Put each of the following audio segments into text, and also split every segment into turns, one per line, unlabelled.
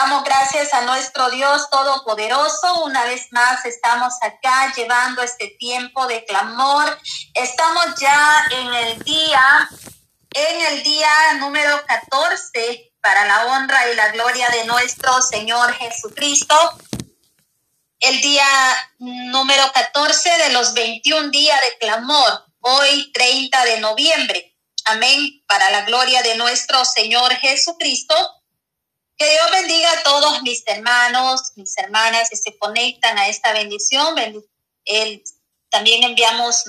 Damos gracias a nuestro Dios Todopoderoso. Una vez más estamos acá llevando este tiempo de clamor. Estamos ya en el día, en el día número 14 para la honra y la gloria de nuestro Señor Jesucristo. El día número 14 de los 21 días de clamor, hoy 30 de noviembre. Amén. Para la gloria de nuestro Señor Jesucristo. Que Dios bendiga a todos mis hermanos, mis hermanas que se conectan a esta bendición. también enviamos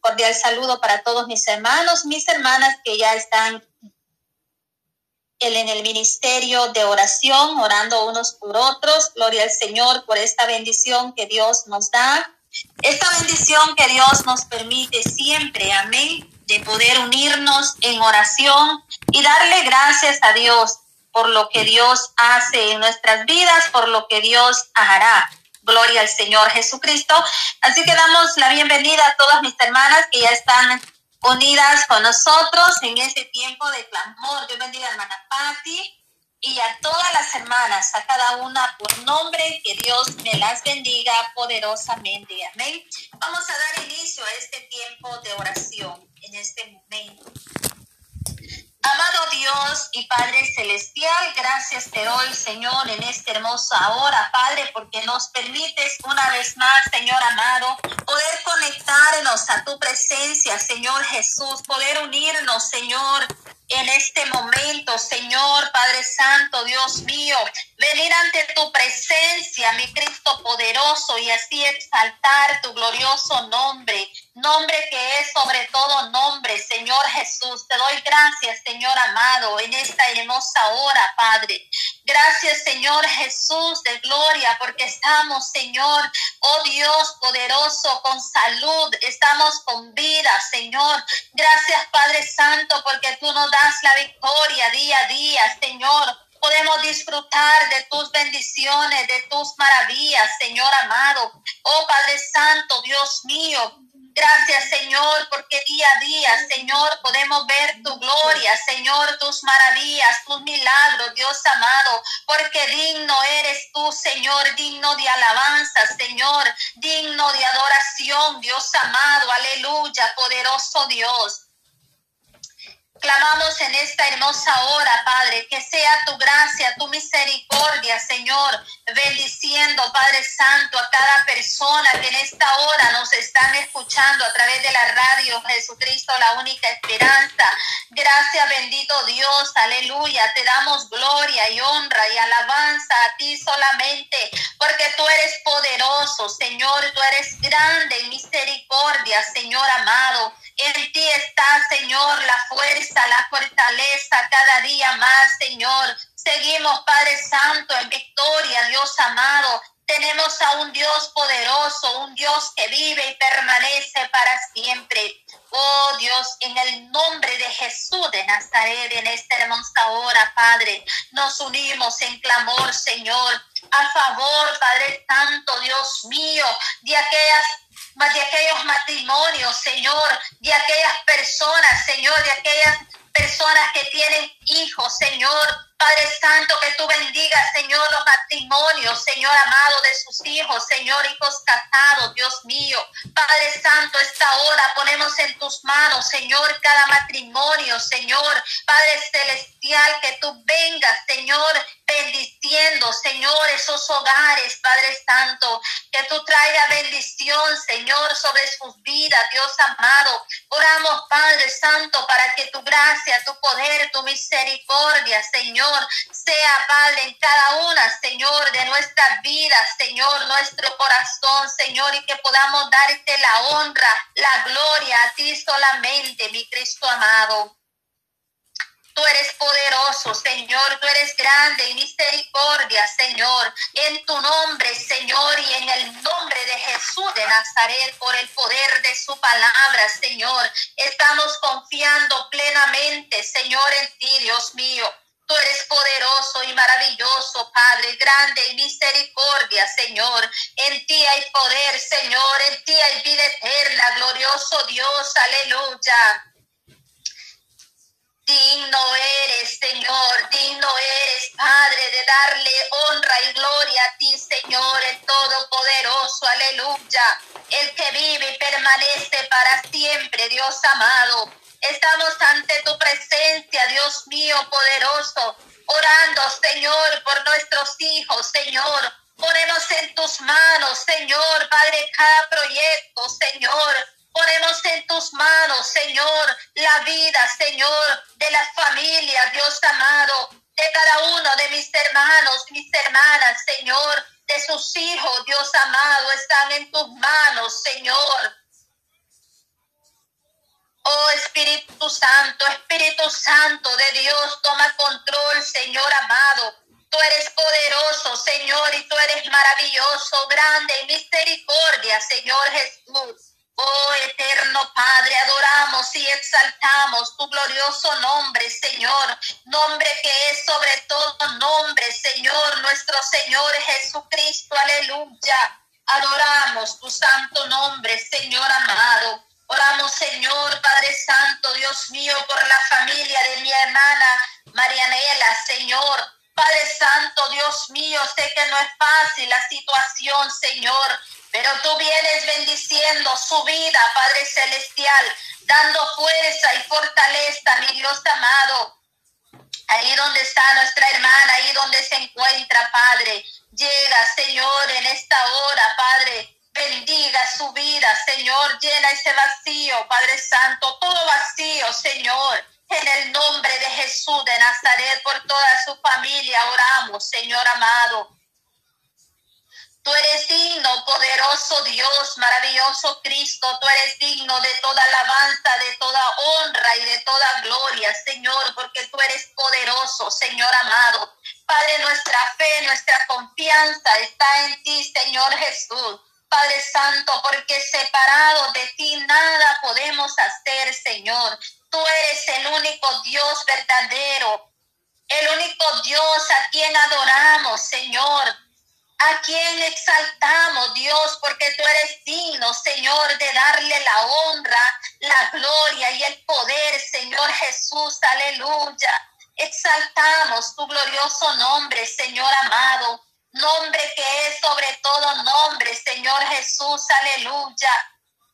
cordial saludo para todos mis hermanos, mis hermanas que ya están en el ministerio de oración, orando unos por otros. Gloria al Señor por esta bendición que Dios nos da. Esta bendición que Dios nos permite siempre, amén, de poder unirnos en oración y darle gracias a Dios por lo que Dios hace en nuestras vidas, por lo que Dios hará. Gloria al Señor Jesucristo. Así que damos la bienvenida a todas mis hermanas que ya están unidas con nosotros en este tiempo de clamor. Dios bendiga a hermana Patti y a todas las hermanas, a cada una por nombre, que Dios me las bendiga poderosamente. Amén. Vamos a dar inicio a este tiempo de oración en este momento. Amado Dios y Padre Celestial, gracias te doy, Señor, en esta hermosa hora, Padre, porque nos permites una vez más, Señor amado, poder conectarnos a tu presencia, Señor Jesús, poder unirnos, Señor, en este momento, Señor Padre Santo, Dios mío, venir ante tu presencia, mi Cristo poderoso, y así exaltar tu glorioso nombre nombre que es sobre todo nombre, Señor Jesús. Te doy gracias, Señor amado, en esta hermosa hora, Padre. Gracias, Señor Jesús de gloria, porque estamos, Señor, oh Dios poderoso, con salud, estamos con vida, Señor. Gracias, Padre Santo, porque tú nos das la victoria día a día, Señor podemos disfrutar de tus bendiciones, de tus maravillas, Señor amado. Oh Padre Santo, Dios mío, Gracias, Señor, porque día a día, Señor, podemos ver tu gloria, Señor, tus maravillas, tus milagros, Dios amado, porque digno eres tú, Señor, digno de alabanza, Señor, digno de adoración, Dios amado, aleluya, poderoso Dios. Clamamos en esta hermosa hora, Padre, que sea tu gracia, tu misericordia, Señor, bendiciendo, Padre Santo, a cada persona que en esta hora nos están escuchando a través de la radio Jesucristo, la única esperanza. Gracias, bendito Dios, aleluya. Te damos gloria y honra y alabanza a ti solamente, porque tú eres poderoso, Señor, tú eres grande en misericordia, Señor amado. En ti está, Señor, la fuerza, la fortaleza cada día más, Señor. Seguimos, Padre Santo, en victoria, Dios amado. Tenemos a un Dios poderoso, un Dios que vive y permanece para siempre. Oh Dios, en el nombre de Jesús de Nazaret, en esta hermosa hora, Padre, nos unimos en clamor, Señor, a favor, Padre Santo, Dios mío, de aquellas de aquellos matrimonios, Señor, de aquellas personas, Señor, de aquellas personas que tienen hijos, Señor, Padre Santo, que tú bendigas, Señor, los matrimonios, Señor amado de sus hijos, Señor, hijos casados, Dios mío. Padre Santo, esta hora ponemos en tus manos, Señor, cada matrimonio, Señor. Padre Celestial, que tú vengas, Señor, bendiciendo, Señor, esos hogares, Padre Santo. Que tú traigas bendición, Señor, sobre sus vidas, Dios amado. Oramos, Padre Santo, para que tu gracia, tu poder, tu misericordia, Señor, sea, Padre, cada una, Señor, de nuestras vidas, Señor, nuestro corazón, Señor, y que podamos darte la honra, la gloria a ti solamente, mi Cristo amado. Tú eres poderoso, Señor, tú eres grande y misericordia, Señor. En tu nombre, Señor, y en el nombre de Jesús de Nazaret, por el poder de su palabra, Señor, estamos confiando plenamente, Señor, en ti, Dios mío. Tú eres poderoso y maravilloso, Padre, grande y misericordia, Señor. En ti hay poder, Señor. En ti hay vida eterna, glorioso Dios. Aleluya. Digno eres, Señor, digno eres, Padre, de darle honra y gloria a ti, Señor, el Todopoderoso, aleluya, el que vive y permanece para siempre, Dios amado. Estamos ante tu presencia, Dios mío, poderoso, orando, Señor, por nuestros hijos, Señor. Ponemos en tus manos, Señor, Padre, cada proyecto, Señor. Ponemos en tus manos, Señor, la vida, Señor, de las familias, Dios amado, de cada uno de mis hermanos, mis hermanas, Señor, de sus hijos, Dios amado, están en tus manos, Señor. Oh Espíritu Santo, Espíritu Santo de Dios, toma control, Señor amado. Tú eres poderoso, Señor, y tú eres maravilloso, grande y misericordia, Señor Jesús. Oh eterno Padre, adoramos y exaltamos tu glorioso nombre, Señor, nombre que es sobre todo nombre, Señor, nuestro Señor Jesucristo, aleluya. Adoramos tu santo nombre, Señor amado. Oramos, Señor, Padre Santo, Dios mío, por la familia de mi hermana Marianela, Señor. Padre Santo, Dios mío, sé que no es fácil la situación, Señor, pero tú vienes bendiciendo su vida, Padre Celestial, dando fuerza y fortaleza, mi Dios amado. Ahí donde está nuestra hermana, ahí donde se encuentra, Padre. Llega, Señor, en esta hora, Padre. Bendiga su vida, Señor. Llena ese vacío, Padre Santo. Todo vacío, Señor. En el nombre de Jesús de Nazaret, por toda su familia, oramos, Señor amado. Tú eres digno, poderoso Dios, maravilloso Cristo. Tú eres digno de toda alabanza, de toda honra y de toda gloria, Señor, porque tú eres poderoso, Señor amado. Padre, nuestra fe, nuestra confianza está en ti, Señor Jesús. Padre Santo, porque separado de ti nada podemos hacer, Señor. Tú eres el único Dios verdadero, el único Dios a quien adoramos, Señor a quien exaltamos, Dios, porque tú eres digno, Señor, de darle la honra, la gloria y el poder, Señor Jesús, aleluya. Exaltamos tu glorioso nombre, Señor amado, nombre que es sobre todo nombre, Señor Jesús, aleluya.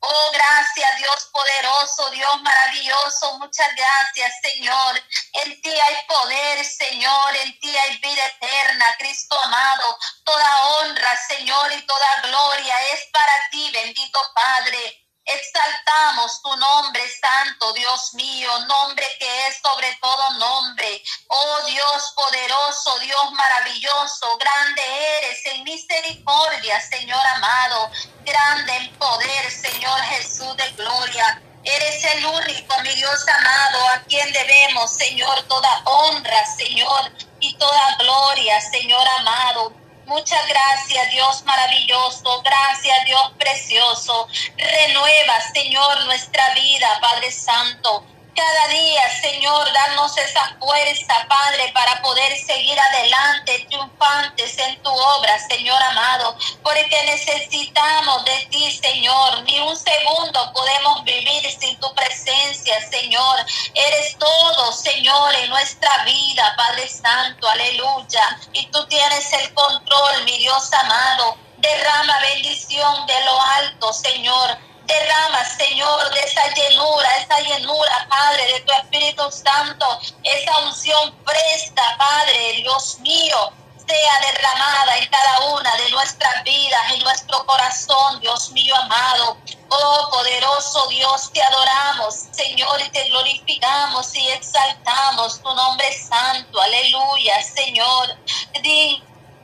Oh, gracias Dios poderoso, Dios maravilloso. Muchas gracias, Señor. En ti hay poder, Señor. En ti hay vida eterna, Cristo amado. Toda honra, Señor, y toda gloria es para ti, bendito Padre. Exaltamos tu nombre santo, Dios mío, nombre que es sobre todo nombre. Oh Dios poderoso, Dios maravilloso, grande eres en misericordia, Señor amado, grande en poder, Señor Jesús de gloria. Eres el único, mi Dios amado, a quien debemos, Señor, toda honra, Señor, y toda gloria, Señor amado. Muchas gracias, Dios maravilloso. Gracias, Dios precioso. Renueva, Señor, nuestra vida, Padre Santo cada día, Señor, danos esa fuerza, Padre, para poder seguir adelante, triunfantes en tu obra, Señor amado, porque necesitamos de ti, Señor. Ni un segundo podemos vivir sin tu presencia, Señor. Eres todo, Señor, en nuestra vida, Padre Santo, aleluya. Y tú tienes el control, mi Dios amado. Derrama bendición de lo alto, Señor Derrama, Señor, de esa llenura, esa llenura, Padre, de tu Espíritu Santo, esa unción presta, Padre, Dios mío, sea derramada en cada una de nuestras vidas, en nuestro corazón, Dios mío amado. Oh poderoso Dios, te adoramos, Señor, y te glorificamos y exaltamos tu nombre santo. Aleluya, Señor.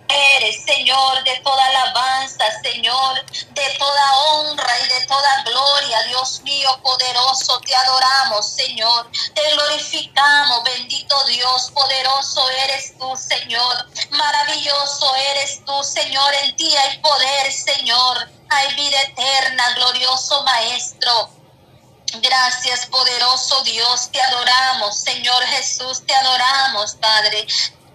Eres, Señor, de toda alabanza, Señor, de toda honra y de toda gloria, Dios mío poderoso, te adoramos, Señor, te glorificamos, bendito Dios, poderoso eres tú, Señor, maravilloso eres tú, Señor, en ti hay poder, Señor, hay vida eterna, glorioso Maestro. Gracias, poderoso Dios, te adoramos, Señor Jesús, te adoramos, Padre.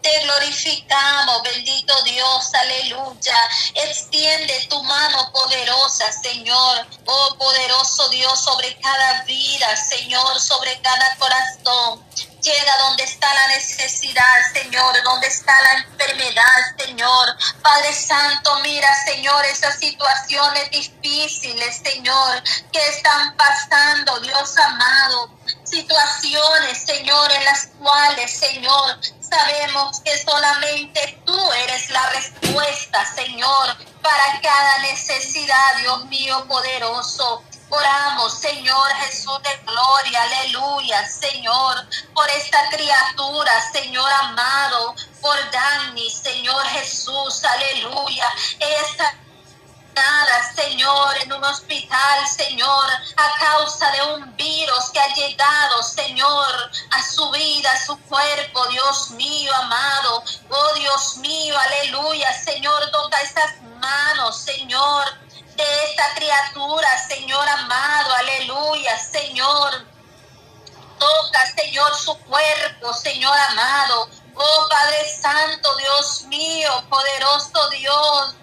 Te glorificamos, bendito Dios, aleluya. Extiende tu mano poderosa, Señor. Oh poderoso Dios, sobre cada vida, Señor, sobre cada corazón. Llega donde está la necesidad, Señor, donde está la enfermedad, Señor. Padre Santo, mira, Señor, esas situaciones difíciles, Señor, que están pasando, Dios amado. Situaciones, Señor, en las cuales, Señor, sabemos que solamente tú eres la respuesta, Señor, para cada necesidad, Dios mío poderoso. Oramos, Señor Jesús de gloria, aleluya, Señor, por esta criatura, Señor amado, por Dani, Señor Jesús, aleluya. Esta Señor, en un hospital, Señor, a causa de un virus que ha llegado, Señor, a su vida, a su cuerpo, Dios mío, amado. Oh, Dios mío, aleluya, Señor, toca estas manos, Señor de esta criatura, Señor amado, aleluya, Señor. Toca, Señor, su cuerpo, Señor amado. Oh Padre Santo, Dios mío, poderoso Dios.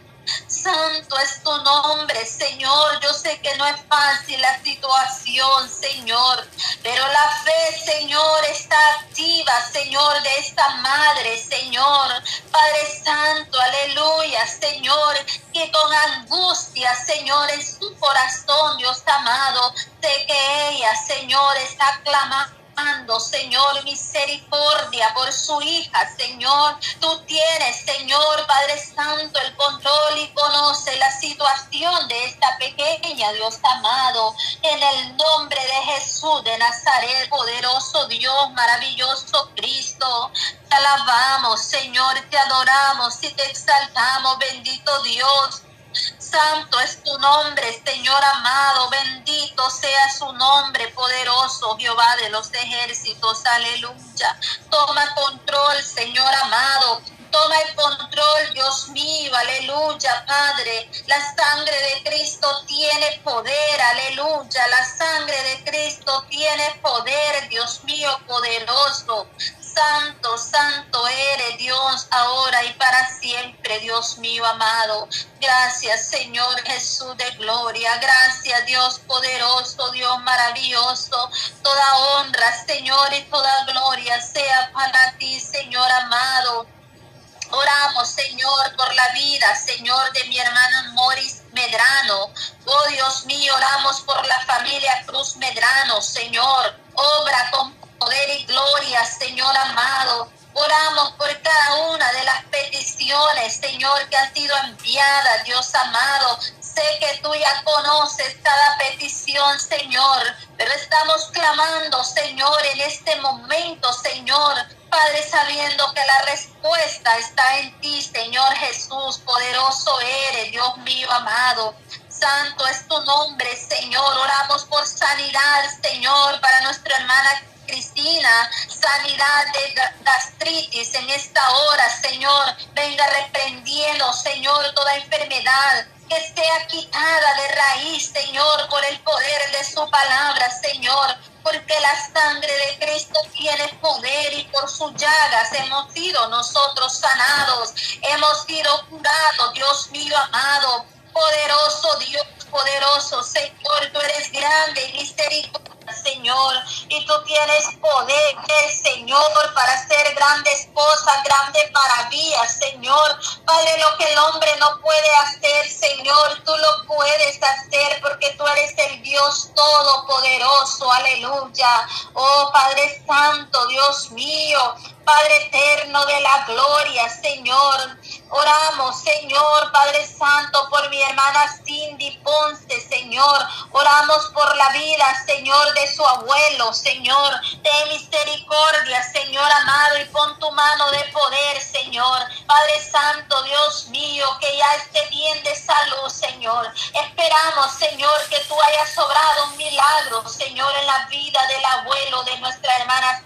Santo es tu nombre, Señor. Yo sé que no es fácil la situación, Señor, pero la fe, Señor, está activa, Señor, de esta madre, Señor. Padre Santo, aleluya, Señor, que con angustia, Señor, en su corazón, Dios amado, sé que ella, Señor, está Señor, misericordia por su hija, Señor. Tú tienes, Señor, Padre Santo, el control y conoce la situación de esta pequeña, Dios amado. En el nombre de Jesús de Nazaret, poderoso Dios, maravilloso Cristo. Te alabamos, Señor, te adoramos y te exaltamos, bendito Dios. Santo es tu nombre, Señor amado, bendito sea su nombre poderoso, Jehová de los ejércitos, aleluya. Toma control, Señor amado, Toma el control, Dios mío, aleluya, Padre. La sangre de Cristo tiene poder, aleluya. La sangre de Cristo tiene poder, Dios mío, poderoso. Santo, santo eres Dios, ahora y para siempre, Dios mío amado. Gracias, Señor Jesús de gloria. Gracias, Dios poderoso, Dios maravilloso. Toda honra, Señor, y toda gloria sea para ti, Señor amado. Oramos, Señor, por la vida, Señor, de mi hermano Moris Medrano. Oh Dios mío, oramos por la familia Cruz Medrano, Señor. Obra con poder y gloria, Señor amado. Oramos por cada una de las peticiones, Señor, que han sido enviadas, Dios amado. Sé que tú ya conoces cada petición, Señor, pero estamos clamando, Señor, en este momento, Señor. Padre, sabiendo que la respuesta está en ti, Señor Jesús, poderoso eres, Dios mío amado. Santo es tu nombre, Señor. Oramos por sanidad, Señor, para nuestra hermana Cristina, sanidad de gastritis en esta hora, Señor. Venga reprendiendo, Señor, toda enfermedad que sea quitada de raíz, Señor, por el poder de su palabra, Señor. Porque la sangre de Cristo tiene poder y por sus llagas hemos sido nosotros sanados, hemos sido curados, Dios mío amado, poderoso Dios, poderoso Señor, tú eres grande y misericordioso Señor, y tú tienes poder, Señor, para hacer grandes cosas, grandes maravillas, Señor. Padre, lo que el hombre no puede hacer, Señor, tú lo puedes hacer porque tú eres el Dios todopoderoso, aleluya. Oh Padre Santo, Dios mío, Padre eterno de la gloria, Señor. Oramos, Señor, Padre Santo, por mi hermana Cindy Ponce, Señor. Oramos por la vida, Señor, de su abuelo, Señor. De misericordia, Señor amado, y pon tu mano de poder, Señor. Padre Santo, Dios mío, que ya esté bien de salud, Señor. Esperamos, Señor, que tú hayas sobrado un milagro, Señor, en la vida del abuelo de nuestra hermana.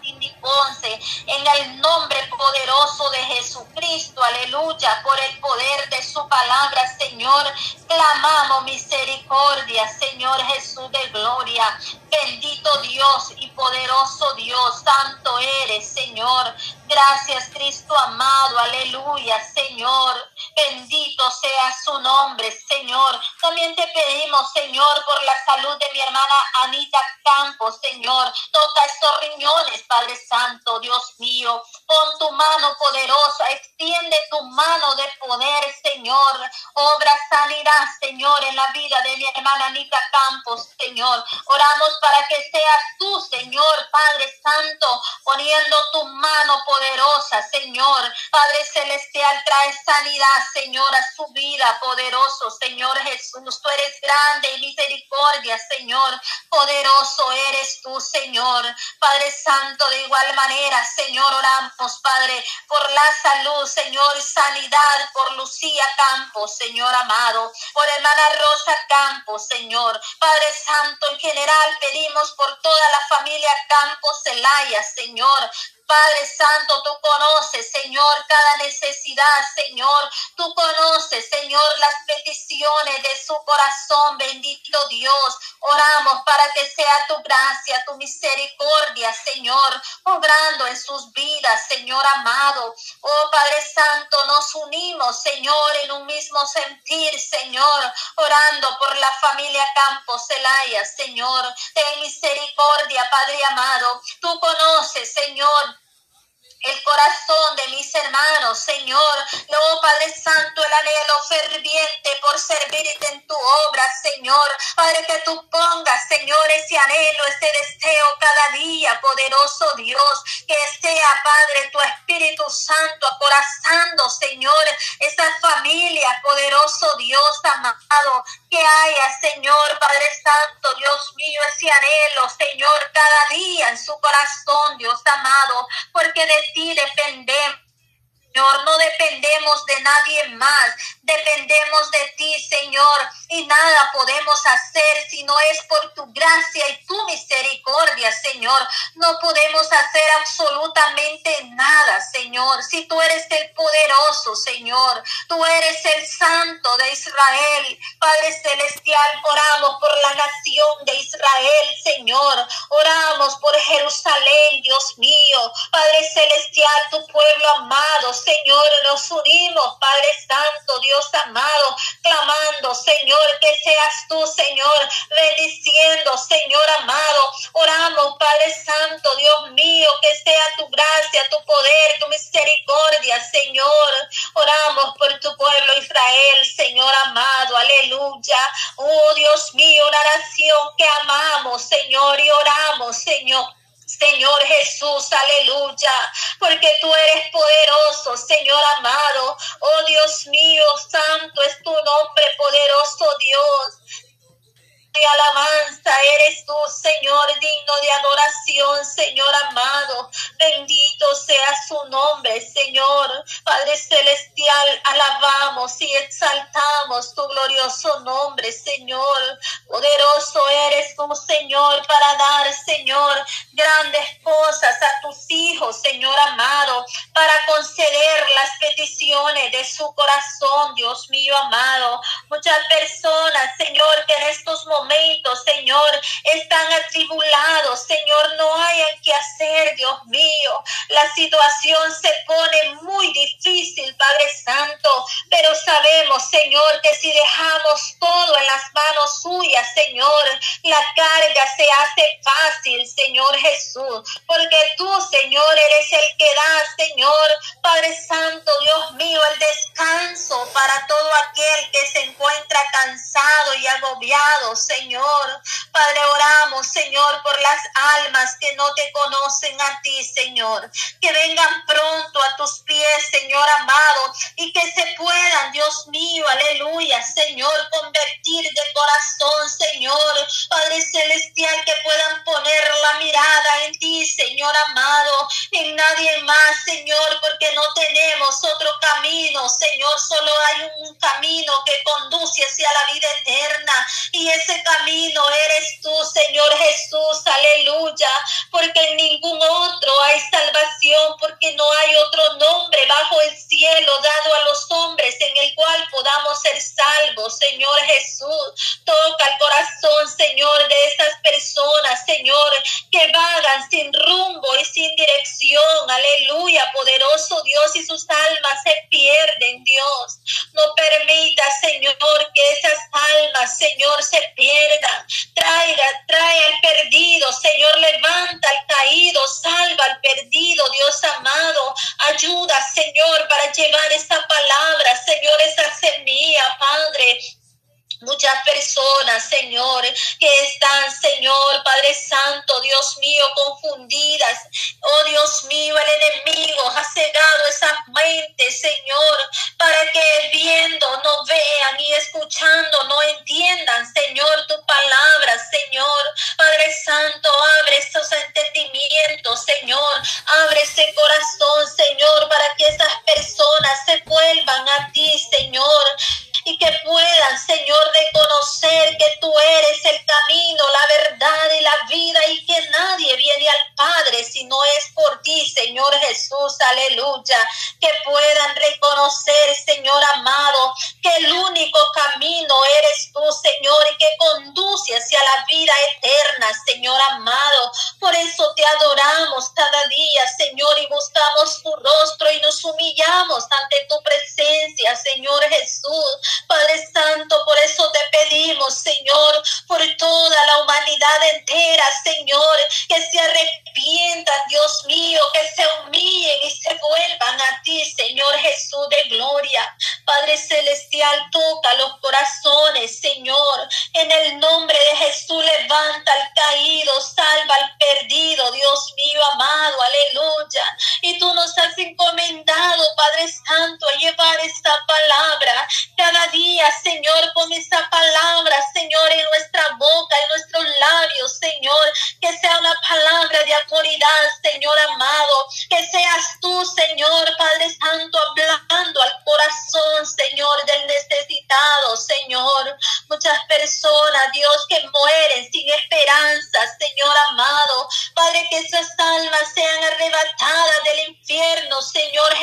El nombre poderoso de Jesucristo, aleluya por el poder de su palabra, Señor. Clamamos misericordia, Señor Jesús de gloria. Bendito Dios y poderoso Dios, santo eres, Señor. Gracias, Cristo amado, aleluya, Señor. Bendito sea su nombre, Señor. También te pedimos, Señor, por la salud de mi hermana Anita Campos, Señor. Toca estos riñones, Padre Santo, Dios mío. Pon tu mano poderosa, extiende tu mano de poder, Señor. Obra sanidad, Señor, en la vida de mi hermana Anita Campos, Señor. Oramos para que seas tú, Señor, Padre Santo, poniendo tu mano poderosa, Señor. Padre Celestial, trae sanidad, Señor, a su vida, poderoso, Señor Jesús. Tú eres grande y misericordia, Señor. Poderoso eres tú, Señor. Padre Santo, de igual manera, Señor, oramos, Padre, por la salud, Señor, sanidad, por Lucía Campos, Señor amado, por hermana Rosa Campos, Señor. Padre Santo, en general pedimos por toda la familia Campos Celaya, Señor. Padre Santo, tú conoces, Señor, cada necesidad, Señor. Tú conoces, Señor, las peticiones de su corazón, bendito Dios. Oramos para que sea tu gracia, tu misericordia, Señor, obrando en sus vidas, Señor amado. Oh Padre Santo, nos unimos, Señor, en un mismo sentir, Señor, orando por la familia Campos Celaya, Señor. Ten misericordia, Padre amado. Tú conoces, Señor, el corazón de mis hermanos, Señor. Oh Padre Santo, el anhelo ferviente por servirte en tu obra, Señor. Padre, que tú pongas, Señor, ese anhelo, ese deseo cada día, poderoso Dios. Que sea, Padre, tu Espíritu Santo acorazando, Señor, esa familia, poderoso Dios amado. Que haya, Señor, Padre Santo, Dios mío, ese anhelo, Señor, cada día en su corazón, Dios amado. Porque de ti dependemos. Señor, no dependemos de nadie más, dependemos de ti, Señor, y nada podemos hacer si no es por tu gracia y tu misericordia, Señor. No podemos hacer absolutamente nada, Señor, si tú eres el poderoso, Señor, tú eres el santo de Israel, Padre Celestial, oramos por la nación de Israel, Señor, oramos por Jerusalén, Dios mío, Padre Celestial, tu pueblo amado, Señor, nos unimos, Padre Santo, Dios amado, clamando, Señor, que seas tú, Señor, bendiciendo, Señor amado. Oramos, Padre Santo, Dios mío, que sea tu gracia, tu poder, tu misericordia, Señor. Oramos por tu pueblo Israel, Señor amado, aleluya. Oh Dios mío, una nación que amamos, Señor, y oramos, Señor Señor Jesús, aleluya, porque tú eres poderoso, Señor amado. Oh Dios mío, santo es tu nombre, poderoso Dios y alabanza eres tú, Señor, digno de adoración, Señor amado. Bendito sea su nombre, Señor. Padre celestial, alabamos y exaltamos tu glorioso nombre, Señor. Poderoso eres tú, Señor, para dar, Señor, grandes cosas a tus hijos, Señor amado, para conceder las peticiones de su corazón, Dios mío amado. Muchas personas, Señor, que en estos momentos Señor, están atribulados, Señor, no hay que hacer, Dios mío. La situación se pone muy difícil, Padre Santo, pero sabemos, Señor, que si dejamos todo en las manos suyas, Señor, la carga se hace fácil, Señor Jesús, porque tú, Señor, eres el que da, Señor, Padre Santo, Dios mío, el descanso para todo aquel que se encuentra cansado y agobiado, Señor. Padre, oramos, Señor, por las almas que no te conocen a ti, Señor. Que vengan pronto a tus pies, Señor amado, y que se puedan, Dios mío, aleluya, Señor, convertir de corazón, Señor, Padre Celestial, que puedan poner la mirada en ti, Señor amado, en nadie más, Señor, porque no tenemos otro camino, Señor, solo hay un camino que conduce hacia la vida eterna, y ese camino eres tú, Señor Jesús, aleluya, porque en ningún otro hay salvación, porque no hay otro nombre bajo el cielo dado a los hombres en el cual podamos ser salvos, Señor Jesús. Toca el corazón, Señor, de estas personas, Señor, que vagan sin rumbo y sin dirección. Aleluya, poderoso Dios, y sus almas se pierden, Dios. No permita, Señor, que esas almas, Señor, se pierdan. Traiga, trae al perdido, Señor, levanta al caído, salva al perdido, Dios amado. Ayuda, Señor, para llevar esa palabra, Señor, esa semilla, Padre. Muchas personas, Señor, que están, Señor, Padre Santo, Dios mío, confundidas. Oh Dios mío, el enemigo ha cegado esa mente, Señor, para que viendo no vean y escuchando no entiendan, Señor, tu palabra, Señor. Padre Santo, abre esos entendimientos, Señor. Abre ese corazón, Señor, para que esas personas se vuelvan a ti, Señor y que puedan, Señor, reconocer que tú eres el camino, la verdad y la vida y que nadie viene al Padre si no es por ti, Señor Jesús, aleluya. Que puedan reconocer, Señor amado, que el único camino eres tú, Señor, y que conduce hacia la vida eterna, Señor amado. Por eso te adoramos cada día, Señor, y buscamos tu rostro y nos humillamos ante tu presencia, Señor Jesús. Padre Santo, por eso te pedimos, Señor, por toda la humanidad entera, Señor, que se arrepientan, Dios mío, que se y se vuelvan a ti, Señor Jesús de gloria. Padre Celestial, toca los corazones, Señor. En el nombre de Jesús, levanta al caído, salva al perdido, Dios mío amado, aleluya. Y tú nos has encomendado, Padre Santo, a llevar esta palabra cada día, Señor, con esta palabra, Señor, en nuestra boca, en nuestros labios, Señor, que sea una palabra de autoridad, Señor amado, que seas tú, Señor, Padre Santo, hablando al corazón, Señor, del necesitado, Señor. Muchas personas, Dios, que mueren sin esperanza, Señor amado. Padre, que esas almas sean arrebatadas del infierno, Señor Jesús.